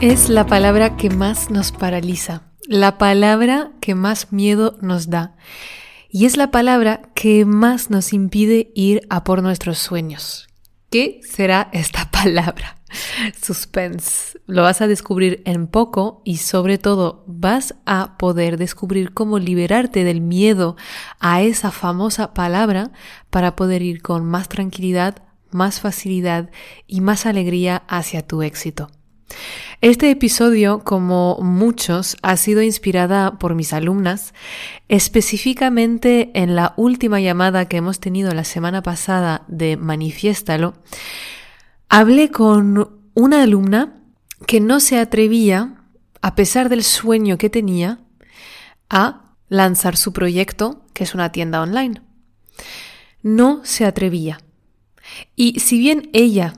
Es la palabra que más nos paraliza la palabra que más miedo nos da y es la palabra que más nos impide ir a por nuestros sueños. ¿Qué será esta palabra? Suspense. Lo vas a descubrir en poco y sobre todo vas a poder descubrir cómo liberarte del miedo a esa famosa palabra para poder ir con más tranquilidad, más facilidad y más alegría hacia tu éxito. Este episodio, como muchos, ha sido inspirada por mis alumnas, específicamente en la última llamada que hemos tenido la semana pasada de Manifiéstalo. Hablé con una alumna que no se atrevía, a pesar del sueño que tenía, a lanzar su proyecto, que es una tienda online. No se atrevía. Y si bien ella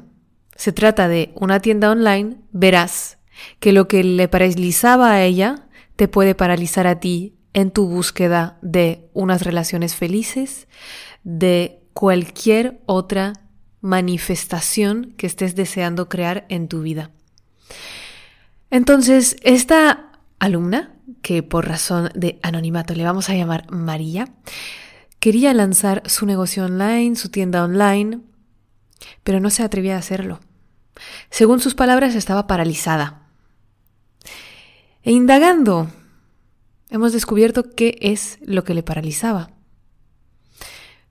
se trata de una tienda online, verás que lo que le paralizaba a ella te puede paralizar a ti en tu búsqueda de unas relaciones felices, de cualquier otra manifestación que estés deseando crear en tu vida. Entonces, esta alumna, que por razón de anonimato le vamos a llamar María, quería lanzar su negocio online, su tienda online, pero no se atrevía a hacerlo. Según sus palabras, estaba paralizada. E indagando, hemos descubierto qué es lo que le paralizaba.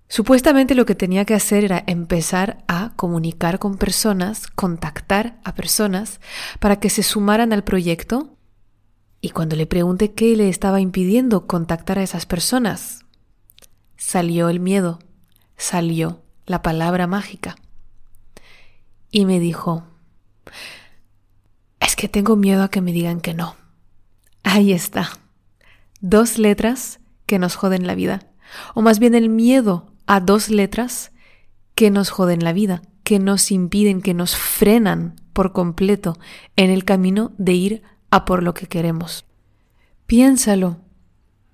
Supuestamente lo que tenía que hacer era empezar a comunicar con personas, contactar a personas para que se sumaran al proyecto. Y cuando le pregunté qué le estaba impidiendo contactar a esas personas, salió el miedo, salió la palabra mágica y me dijo, es que tengo miedo a que me digan que no. Ahí está. Dos letras que nos joden la vida. O más bien el miedo a dos letras que nos joden la vida, que nos impiden, que nos frenan por completo en el camino de ir a por lo que queremos. Piénsalo.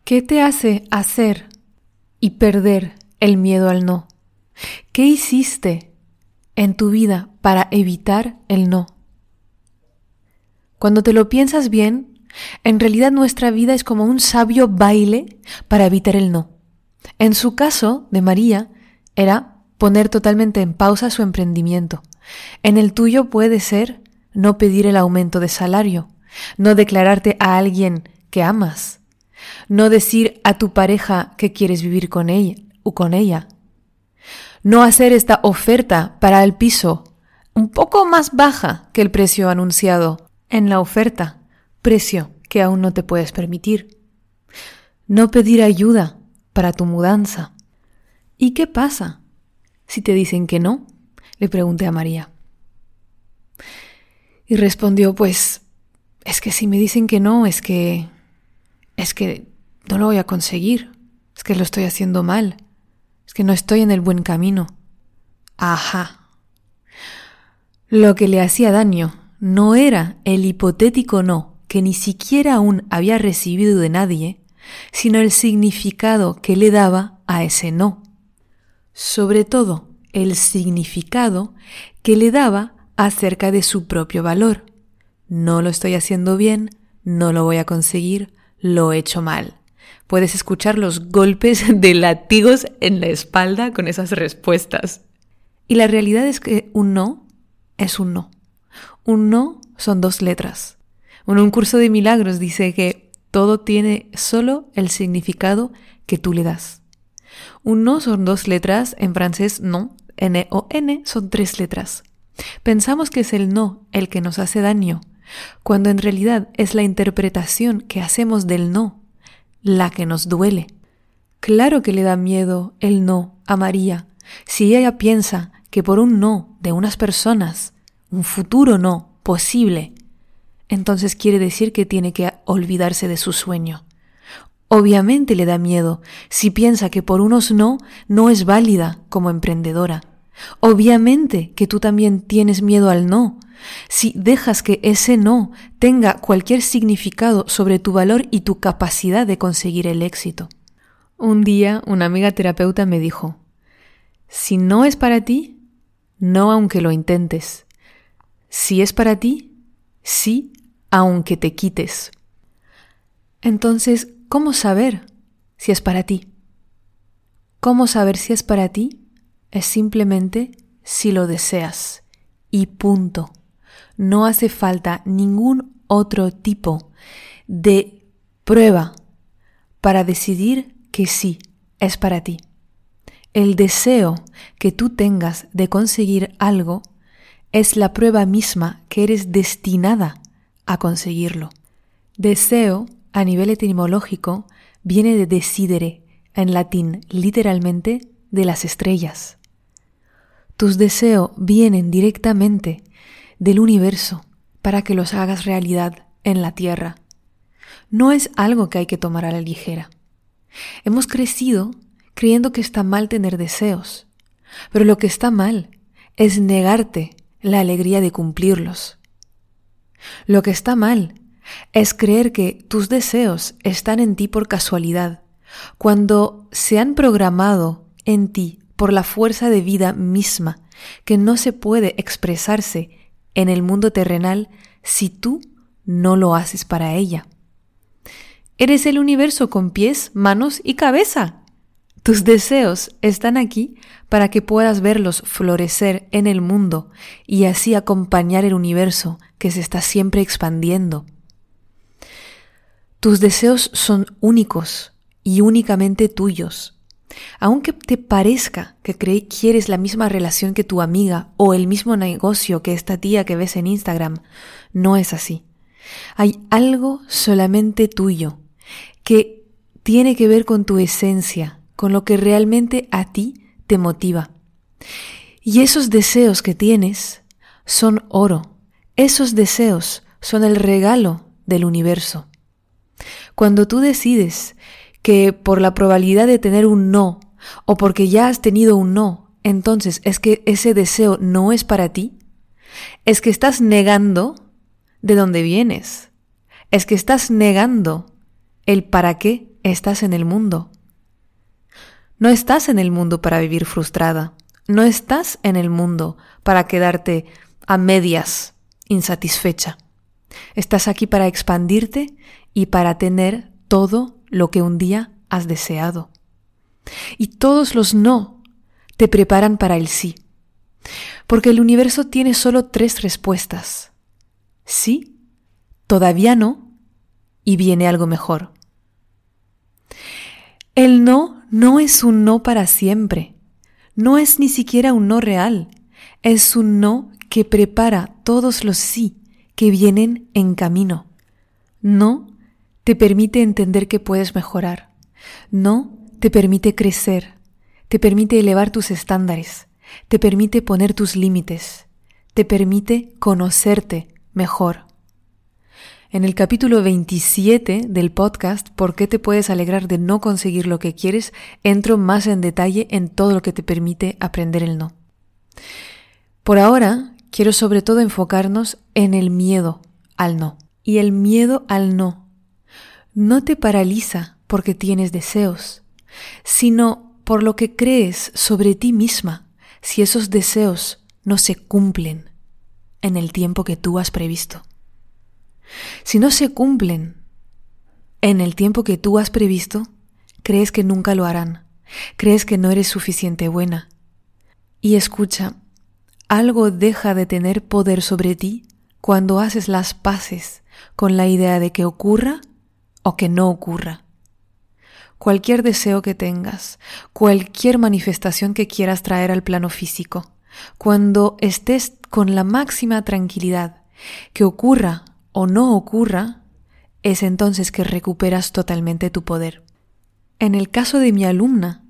¿Qué te hace hacer y perder el miedo al no? ¿Qué hiciste en tu vida para evitar el no. Cuando te lo piensas bien, en realidad nuestra vida es como un sabio baile para evitar el no. En su caso, de María, era poner totalmente en pausa su emprendimiento. En el tuyo puede ser no pedir el aumento de salario, no declararte a alguien que amas, no decir a tu pareja que quieres vivir con ella o con ella, no hacer esta oferta para el piso un poco más baja que el precio anunciado en la oferta, precio que aún no te puedes permitir. No pedir ayuda para tu mudanza. ¿Y qué pasa si te dicen que no? Le pregunté a María. Y respondió, pues, es que si me dicen que no, es que... es que no lo voy a conseguir, es que lo estoy haciendo mal. Es que no estoy en el buen camino. Ajá. Lo que le hacía daño no era el hipotético no que ni siquiera aún había recibido de nadie, sino el significado que le daba a ese no. Sobre todo, el significado que le daba acerca de su propio valor. No lo estoy haciendo bien, no lo voy a conseguir, lo he hecho mal puedes escuchar los golpes de latigos en la espalda con esas respuestas. Y la realidad es que un no es un no. Un no son dos letras. Un curso de milagros dice que todo tiene solo el significado que tú le das. Un no son dos letras, en francés no, N o N son tres letras. Pensamos que es el no el que nos hace daño, cuando en realidad es la interpretación que hacemos del no la que nos duele. Claro que le da miedo el no a María si ella piensa que por un no de unas personas, un futuro no posible, entonces quiere decir que tiene que olvidarse de su sueño. Obviamente le da miedo si piensa que por unos no no es válida como emprendedora. Obviamente que tú también tienes miedo al no. Si dejas que ese no tenga cualquier significado sobre tu valor y tu capacidad de conseguir el éxito. Un día una amiga terapeuta me dijo, si no es para ti, no aunque lo intentes. Si es para ti, sí aunque te quites. Entonces, ¿cómo saber si es para ti? ¿Cómo saber si es para ti? Es simplemente si lo deseas. Y punto. No hace falta ningún otro tipo de prueba para decidir que sí es para ti. El deseo que tú tengas de conseguir algo es la prueba misma que eres destinada a conseguirlo. Deseo, a nivel etimológico, viene de decidere, en latín literalmente de las estrellas. Tus deseos vienen directamente del universo para que los hagas realidad en la tierra. No es algo que hay que tomar a la ligera. Hemos crecido creyendo que está mal tener deseos, pero lo que está mal es negarte la alegría de cumplirlos. Lo que está mal es creer que tus deseos están en ti por casualidad, cuando se han programado en ti por la fuerza de vida misma que no se puede expresarse en el mundo terrenal si tú no lo haces para ella. Eres el universo con pies, manos y cabeza. Tus deseos están aquí para que puedas verlos florecer en el mundo y así acompañar el universo que se está siempre expandiendo. Tus deseos son únicos y únicamente tuyos. Aunque te parezca que quieres la misma relación que tu amiga o el mismo negocio que esta tía que ves en Instagram, no es así. Hay algo solamente tuyo que tiene que ver con tu esencia, con lo que realmente a ti te motiva. Y esos deseos que tienes son oro. Esos deseos son el regalo del universo. Cuando tú decides que por la probabilidad de tener un no o porque ya has tenido un no, entonces es que ese deseo no es para ti, es que estás negando de dónde vienes, es que estás negando el para qué estás en el mundo. No estás en el mundo para vivir frustrada, no estás en el mundo para quedarte a medias insatisfecha. Estás aquí para expandirte y para tener todo lo que un día has deseado. Y todos los no te preparan para el sí. Porque el universo tiene solo tres respuestas. Sí, todavía no, y viene algo mejor. El no no es un no para siempre. No es ni siquiera un no real. Es un no que prepara todos los sí que vienen en camino. No te permite entender que puedes mejorar. No te permite crecer. Te permite elevar tus estándares. Te permite poner tus límites. Te permite conocerte mejor. En el capítulo 27 del podcast ¿Por qué te puedes alegrar de no conseguir lo que quieres? entro más en detalle en todo lo que te permite aprender el no. Por ahora, quiero sobre todo enfocarnos en el miedo al no. Y el miedo al no no te paraliza porque tienes deseos, sino por lo que crees sobre ti misma si esos deseos no se cumplen en el tiempo que tú has previsto. Si no se cumplen en el tiempo que tú has previsto, crees que nunca lo harán, crees que no eres suficiente buena. Y escucha, algo deja de tener poder sobre ti cuando haces las paces con la idea de que ocurra o que no ocurra. Cualquier deseo que tengas, cualquier manifestación que quieras traer al plano físico, cuando estés con la máxima tranquilidad, que ocurra o no ocurra, es entonces que recuperas totalmente tu poder. En el caso de mi alumna,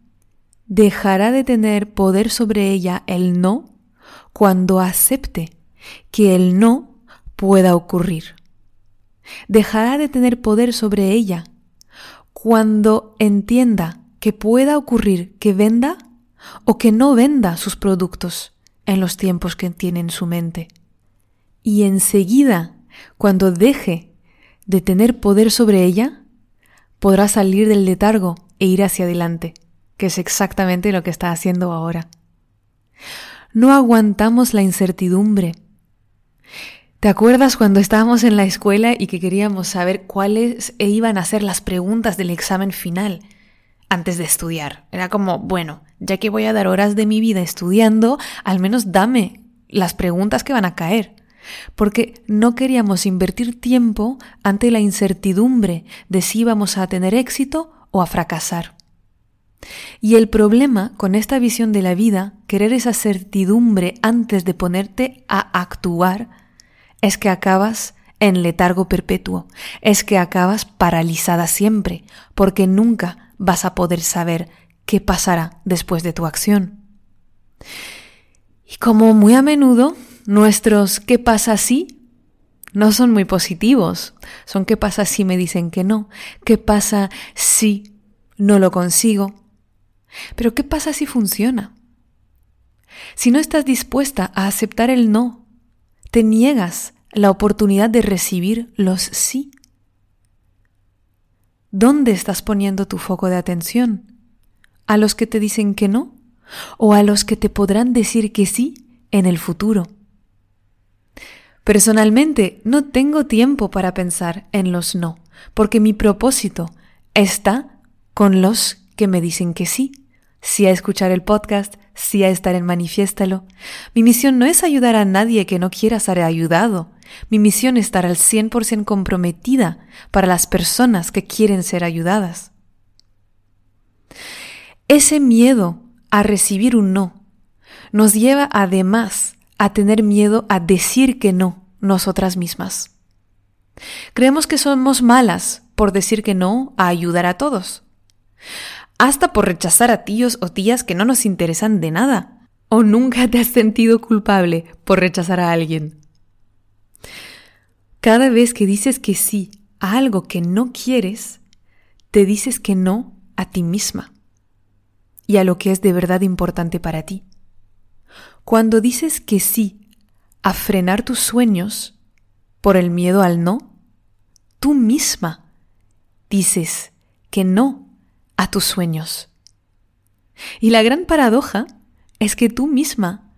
dejará de tener poder sobre ella el no cuando acepte que el no pueda ocurrir dejará de tener poder sobre ella cuando entienda que pueda ocurrir que venda o que no venda sus productos en los tiempos que tiene en su mente. Y enseguida, cuando deje de tener poder sobre ella, podrá salir del letargo e ir hacia adelante, que es exactamente lo que está haciendo ahora. No aguantamos la incertidumbre. ¿Te acuerdas cuando estábamos en la escuela y que queríamos saber cuáles iban a ser las preguntas del examen final antes de estudiar? Era como, bueno, ya que voy a dar horas de mi vida estudiando, al menos dame las preguntas que van a caer. Porque no queríamos invertir tiempo ante la incertidumbre de si íbamos a tener éxito o a fracasar. Y el problema con esta visión de la vida, querer esa certidumbre antes de ponerte a actuar, es que acabas en letargo perpetuo, es que acabas paralizada siempre, porque nunca vas a poder saber qué pasará después de tu acción. Y como muy a menudo nuestros ¿qué pasa si? no son muy positivos, son ¿qué pasa si me dicen que no? ¿Qué pasa si no lo consigo? Pero ¿qué pasa si funciona? Si no estás dispuesta a aceptar el no, te niegas la oportunidad de recibir los sí. ¿Dónde estás poniendo tu foco de atención? ¿A los que te dicen que no? ¿O a los que te podrán decir que sí en el futuro? Personalmente no tengo tiempo para pensar en los no, porque mi propósito está con los que me dicen que sí sí a escuchar el podcast, sí a estar en Manifiéstalo. Mi misión no es ayudar a nadie que no quiera ser ayudado. Mi misión es estar al 100% comprometida para las personas que quieren ser ayudadas. Ese miedo a recibir un no nos lleva además a tener miedo a decir que no nosotras mismas. Creemos que somos malas por decir que no a ayudar a todos hasta por rechazar a tíos o tías que no nos interesan de nada. ¿O nunca te has sentido culpable por rechazar a alguien? Cada vez que dices que sí a algo que no quieres, te dices que no a ti misma y a lo que es de verdad importante para ti. Cuando dices que sí a frenar tus sueños por el miedo al no, tú misma dices que no a tus sueños. Y la gran paradoja es que tú misma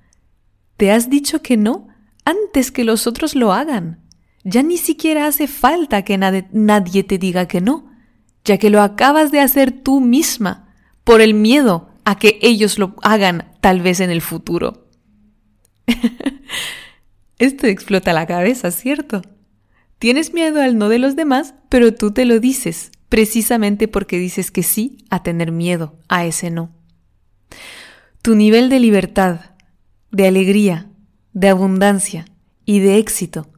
te has dicho que no antes que los otros lo hagan. Ya ni siquiera hace falta que nadie te diga que no, ya que lo acabas de hacer tú misma por el miedo a que ellos lo hagan tal vez en el futuro. Esto explota la cabeza, ¿cierto? Tienes miedo al no de los demás, pero tú te lo dices precisamente porque dices que sí a tener miedo a ese no. Tu nivel de libertad, de alegría, de abundancia y de éxito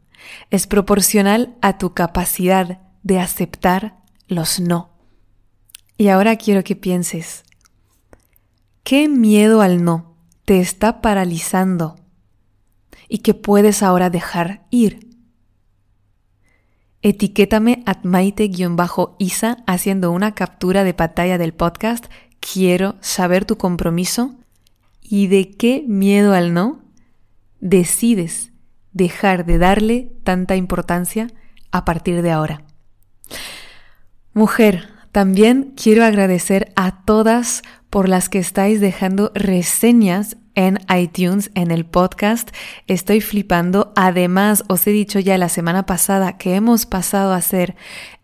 es proporcional a tu capacidad de aceptar los no. Y ahora quiero que pienses, ¿qué miedo al no te está paralizando y que puedes ahora dejar ir? Etiquétame at maite-isa haciendo una captura de pantalla del podcast. Quiero saber tu compromiso y de qué miedo al no decides dejar de darle tanta importancia a partir de ahora. Mujer, también quiero agradecer a todas por las que estáis dejando reseñas en iTunes, en el podcast. Estoy flipando. Además, os he dicho ya la semana pasada que hemos pasado a ser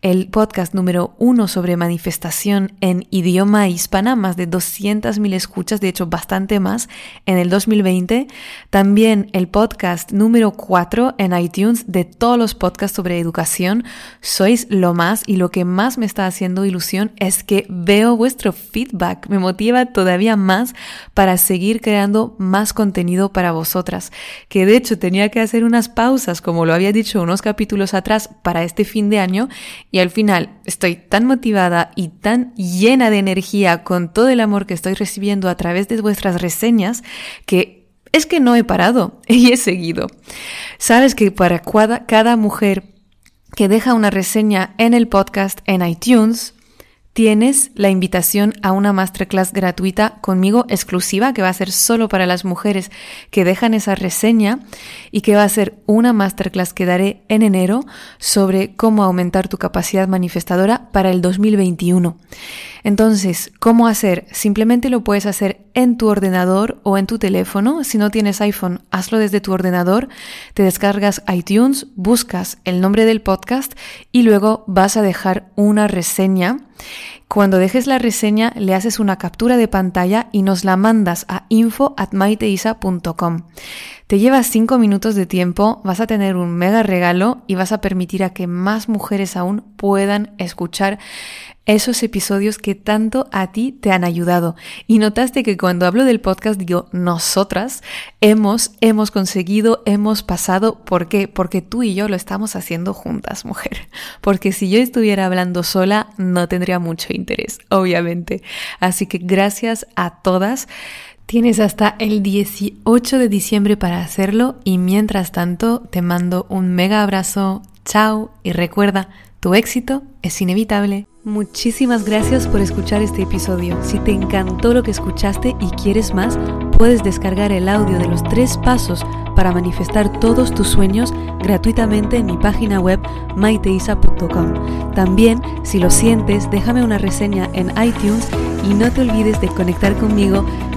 el podcast número uno sobre manifestación en idioma hispana, más de 200.000 escuchas, de hecho bastante más en el 2020. También el podcast número cuatro en iTunes de todos los podcasts sobre educación. Sois lo más y lo que más me está haciendo ilusión es que veo vuestro feedback. Me motiva todavía más para seguir creando más contenido para vosotras. Que de hecho tenía que hacer unas pausas, como lo había dicho unos capítulos atrás, para este fin de año y al final estoy tan motivada y tan llena de energía con todo el amor que estoy recibiendo a través de vuestras reseñas que es que no he parado y he seguido. Sabes que para cada, mujer que deja una reseña en el podcast en iTunes, tienes la invitación a una masterclass gratuita conmigo exclusiva que va a ser solo para las mujeres que dejan esa reseña y que va a ser una masterclass que daré en enero sobre cómo aumentar tu capacidad manifestadora para el 2021. Entonces, ¿cómo hacer? Simplemente lo puedes hacer en tu ordenador o en tu teléfono. Si no tienes iPhone, hazlo desde tu ordenador, te descargas iTunes, buscas el nombre del podcast y luego vas a dejar una reseña. Cuando dejes la reseña, le haces una captura de pantalla y nos la mandas a info.maiteisa.com. Te llevas 5 minutos de tiempo, vas a tener un mega regalo y vas a permitir a que más mujeres aún puedan escuchar esos episodios que tanto a ti te han ayudado. Y notaste que cuando hablo del podcast digo nosotras hemos, hemos conseguido, hemos pasado. ¿Por qué? Porque tú y yo lo estamos haciendo juntas, mujer. Porque si yo estuviera hablando sola no tendría mucho interés, obviamente. Así que gracias a todas. Tienes hasta el 18 de diciembre para hacerlo y mientras tanto te mando un mega abrazo, chao y recuerda, tu éxito es inevitable. Muchísimas gracias por escuchar este episodio. Si te encantó lo que escuchaste y quieres más, puedes descargar el audio de los tres pasos para manifestar todos tus sueños gratuitamente en mi página web maiteisa.com. También, si lo sientes, déjame una reseña en iTunes y no te olvides de conectar conmigo